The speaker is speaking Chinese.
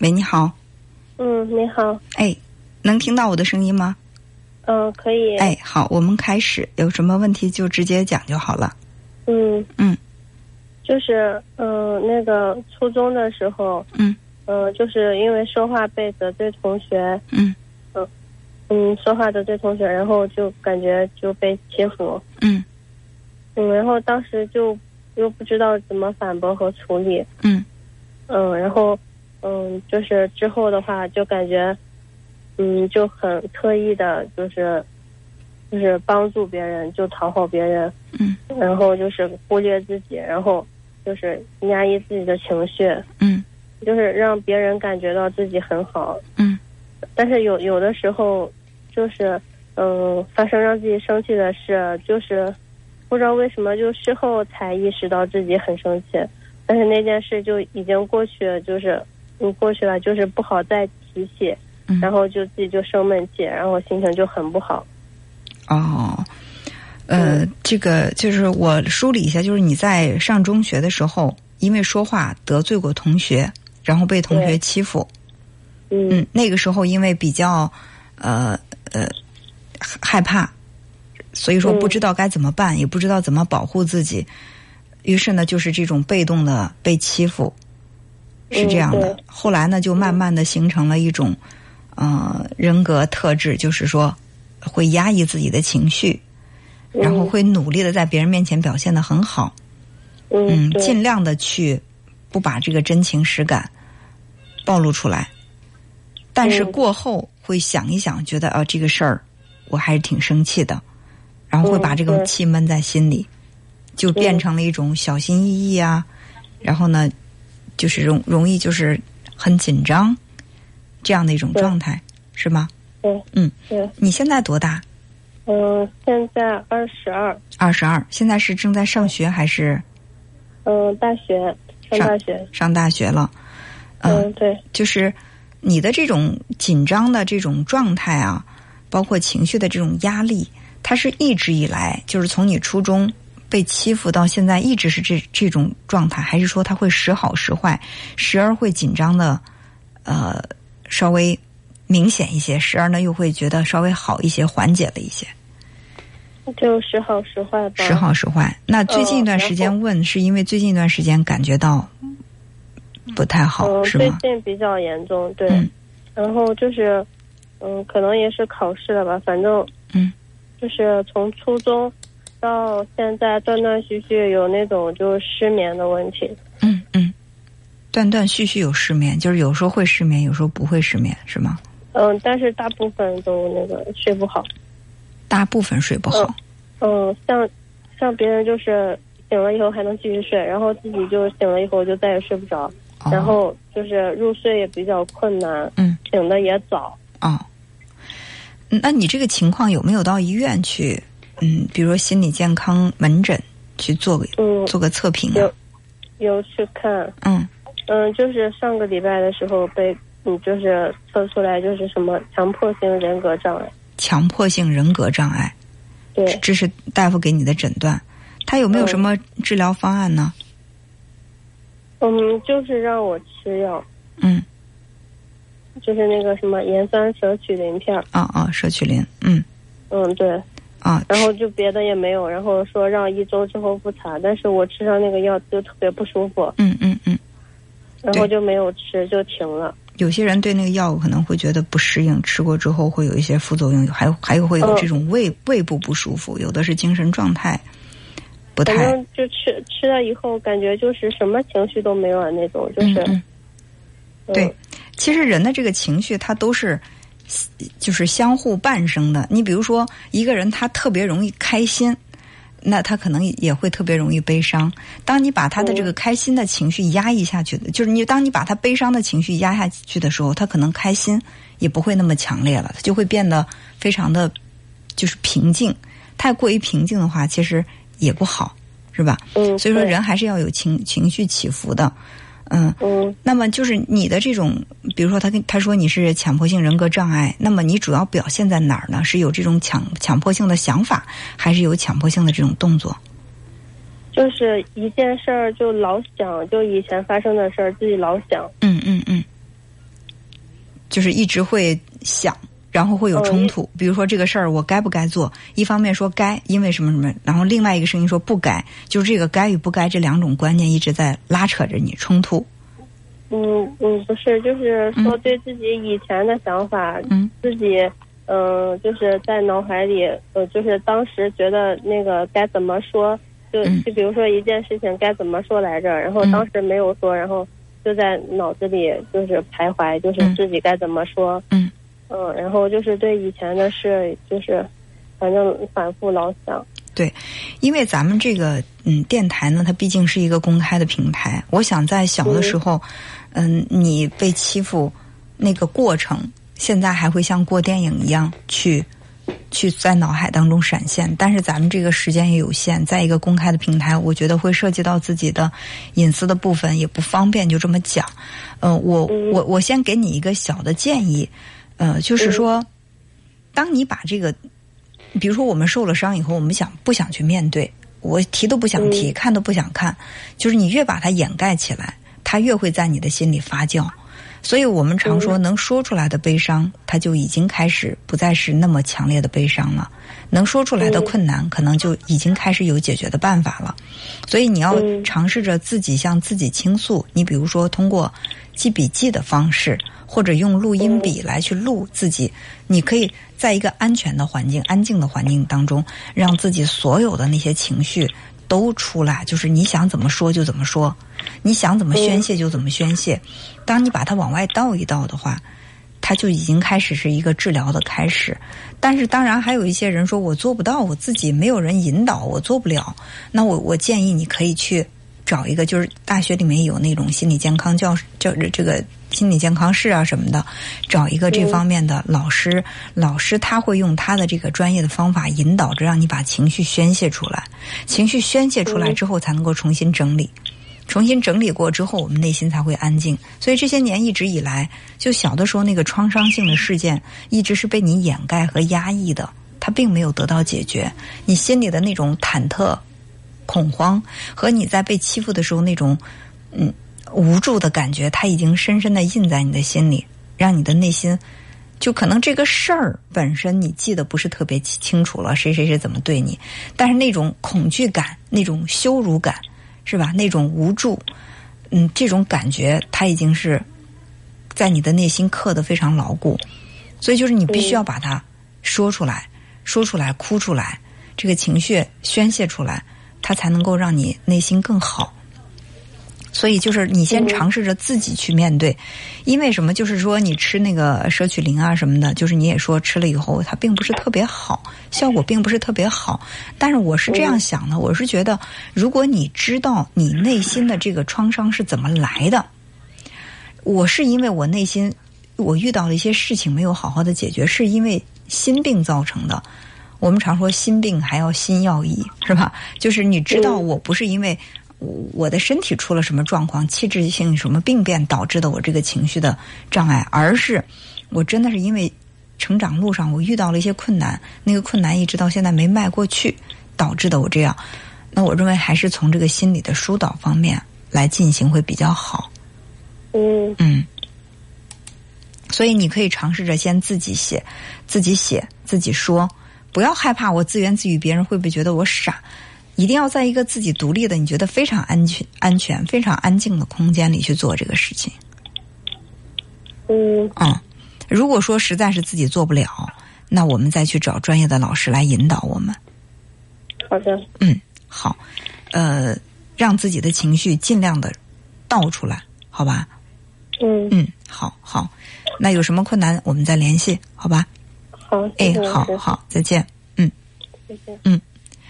喂，你好。嗯，你好。哎，能听到我的声音吗？嗯，可以。哎，好，我们开始。有什么问题就直接讲就好了。嗯嗯，就是嗯，那个初中的时候，嗯嗯，就是因为说话被得罪同学，嗯嗯，说话得罪同学，然后就感觉就被欺负，嗯嗯，然后当时就又不知道怎么反驳和处理，嗯嗯，然后嗯，就是之后的话就感觉，嗯，就很特意的，就是就是帮助别人，就讨好别人，嗯。然后就是忽略自己，然后就是压抑自己的情绪，嗯。就是让别人感觉到自己很好。嗯。但是有有的时候，就是嗯，发生让自己生气的事，就是不知道为什么，就事后才意识到自己很生气，但是那件事就已经过去了，就是嗯过去了，就是不好再提起，嗯。然后就自己就生闷气，然后心情就很不好。哦，呃，这个就是我梳理一下，就是你在上中学的时候，因为说话得罪过同学，然后被同学欺负。嗯嗯，那个时候因为比较呃呃害怕，所以说嗯不知道该怎么办，也不知道怎么保护自己，于是呢，就是这种被动的被欺负，是这样的。嗯后来呢，就慢慢的形成了一种呃人格特质，就是说会压抑自己的情绪，然后会努力的在别人面前表现的很好，嗯嗯，尽量的去不把这个真情实感暴露出来。但是嗯过后会想一想，觉得啊、这个事儿我还是挺生气的，然后会把这种嗯对。气闷在心里，就变成了一种小心翼翼啊，然后呢，就是容容易就是很紧张这样的一种状态，是吗？对嗯，对，你现在多大？嗯，现在二十二，二十二，现在是正在上学还是？嗯，大学上上大学，上大学了？嗯，对，就是你的这种紧张的这种状态啊，包括情绪的这种压力，它是一直以来，就是从你初中被欺负到现在，一直是这这种状态，还是说他会时好时坏，时而会紧张的，呃，稍微明显一些，时而呢又会觉得稍微好一些，缓解了一些，就时好时坏吧。时好时坏。那最近一段时间问，是因为最近一段时间感觉到不太好，是吗？最近比较严重，对。嗯然后就是，嗯，可能也是考试了吧，反正，嗯，就是从初中到现在断断续续有那种就是失眠的问题。嗯嗯，断断续续有失眠，就是有时候会失眠，有时候不会失眠，是吗？嗯，但是大部分都那个睡不好。大部分睡不好。嗯，像像别人就是醒了以后还能继续睡，然后自己就醒了以后就再也睡不着，哦然后就是入睡也比较困难，嗯醒的也早。哦，嗯那你这个情况有没有到医院去？嗯，比如心理健康门诊去做个嗯，做个测评啊有？有去看，嗯嗯，就是上个礼拜的时候被，嗯，就是测出来就是什么强迫性人格障碍。强迫性人格障碍，对，这是大夫给你的诊断。他有没有什么治疗方案呢？嗯，就是让我吃药，嗯就是那个什么盐酸舍曲林片儿。啊啊，舍曲林，嗯嗯，对，啊，然后就别的也没有，然后说让一周之后复查，但是我吃上那个药就特别不舒服，嗯嗯嗯，然后就没有吃，就停了。有些人对那个药物可能会觉得不适应，吃过之后会有一些副作用，还还有会有嗯这种胃、胃部不舒服，有的是精神状态不反太正就吃吃了以后，感觉就是什么情绪都没有了那种，就是嗯嗯嗯。对，其实人的这个情绪，它都是就是相互伴生的。你比如说，一个人他特别容易开心，那他可能也会特别容易悲伤。当你把他的这个开心的情绪压抑下去的，就是你当你把他悲伤的情绪压下去的时候，他可能开心也不会那么强烈了，他就会变得非常的就是平静。太过于平静的话，其实也不好，是吧？嗯，所以说，人还是要有情情绪起伏的，嗯。嗯那么就是你的这种，比如说他跟他说你是强迫性人格障碍，那么你主要表现在哪儿呢？是有这种强强迫性的想法，还是有强迫性的这种动作？就是一件事儿就老想，就以前发生的事儿自己老想，嗯嗯嗯，就是一直会想，然后会有冲突。比如说这个事儿我该不该做？一方面说该，因为什么什么，然后另外一个声音说不该，就是这个该与不该这两种观念一直在拉扯着你冲突。嗯嗯，不是，就是说对自己以前的想法，嗯自己嗯、呃就是在脑海里，呃，就是当时觉得那个该怎么说，就嗯就比如说一件事情该怎么说来着，然后嗯当时没有说，然后就在脑子里就是徘徊，就是嗯自己该怎么说，嗯嗯，然后就是对以前的事，就是反正反复老想，对因为咱们这个嗯电台呢，它毕竟是一个公开的平台。我想在小的时候，嗯，你被欺负那个过程，现在还会像过电影一样去去在脑海当中闪现。但是咱们这个时间也有限，在一个公开的平台，我觉得会涉及到自己的隐私的部分，也不方便就这么讲。嗯、我嗯我我先给你一个小的建议，呃，就是说，当你把这个比如说我们受了伤以后，我们想不想去面对？我提都不想提，嗯看都不想看。就是你越把它掩盖起来，它越会在你的心里发酵。所以我们常说，能说出来的悲伤，它就已经开始不再是那么强烈的悲伤了。能说出来的困难，可能就已经开始有解决的办法了。所以你要嗯尝试着自己向自己倾诉。你比如说，通过记笔记的方式，或者用录音笔来去录自己。你可以在一个安全的环境、安静的环境当中，让自己所有的那些情绪都出来，就是你想怎么说就怎么说，你想怎么宣泄就怎么宣泄。当你把它往外倒一倒的话，它就已经开始是一个治疗的开始。但是当然还有一些人说我做不到，我自己没有人引导，我做不了。那我我建议你可以去找一个，就是大学里面有那种心理健康教教这个心理健康室啊什么的，找一个这方面的老师，老师他会用他的这个专业的方法引导着，让你把情绪宣泄出来。情绪宣泄出来之后，才能够重新整理。重新整理过之后，我们内心才会安静。所以这些年一直以来，就小的时候那个创伤性的事件，一直是被你掩盖和压抑的，它并没有得到解决。你心里的那种忐忑、恐慌，和你在被欺负的时候那种嗯无助的感觉，它已经深深的印在你的心里，让你的内心。就可能这个事儿本身你记得不是特别清楚了，谁谁谁怎么对你，但是那种恐惧感、那种羞辱感，是吧？那种无助，嗯，这种感觉它已经是在你的内心刻得非常牢固，所以就是你必须要把它说出来，说出来，哭出来，这个情绪宣泄出来，它才能够让你内心更好。所以就是你先尝试着自己去面对，因为什么？就是说你吃那个摄取灵啊什么的，就是你也说吃了以后它并不是特别好，效果并不是特别好。但是我是这样想的，我是觉得，如果你知道你内心的这个创伤是怎么来的，我是因为我内心我遇到了一些事情没有好好的解决，是因为心病造成的。我们常说心病还要心药医，是吧？就是你知道我不是因为。我的身体出了什么状况，器质性什么病变导致的我这个情绪的障碍，而是我真的是因为成长路上我遇到了一些困难，那个困难一直到现在没迈过去，导致的我这样。那我认为还是从这个心理的疏导方面来进行会比较好。嗯嗯，所以你可以尝试着先自己写，自己写，自己说，不要害怕我自言自语，别人会不会觉得我傻？一定要在一个自己独立的、你觉得非常安全、安全、非常安静的空间里去做这个事情。嗯嗯，如果说实在是自己做不了，那我们再去找专业的老师来引导我们。好的，嗯，好，呃，让自己的情绪尽量的倒出来，好吧？嗯嗯，好好，那有什么困难我们再联系，好吧？好，谢哎谢，老师，好好，再见。嗯再见。嗯。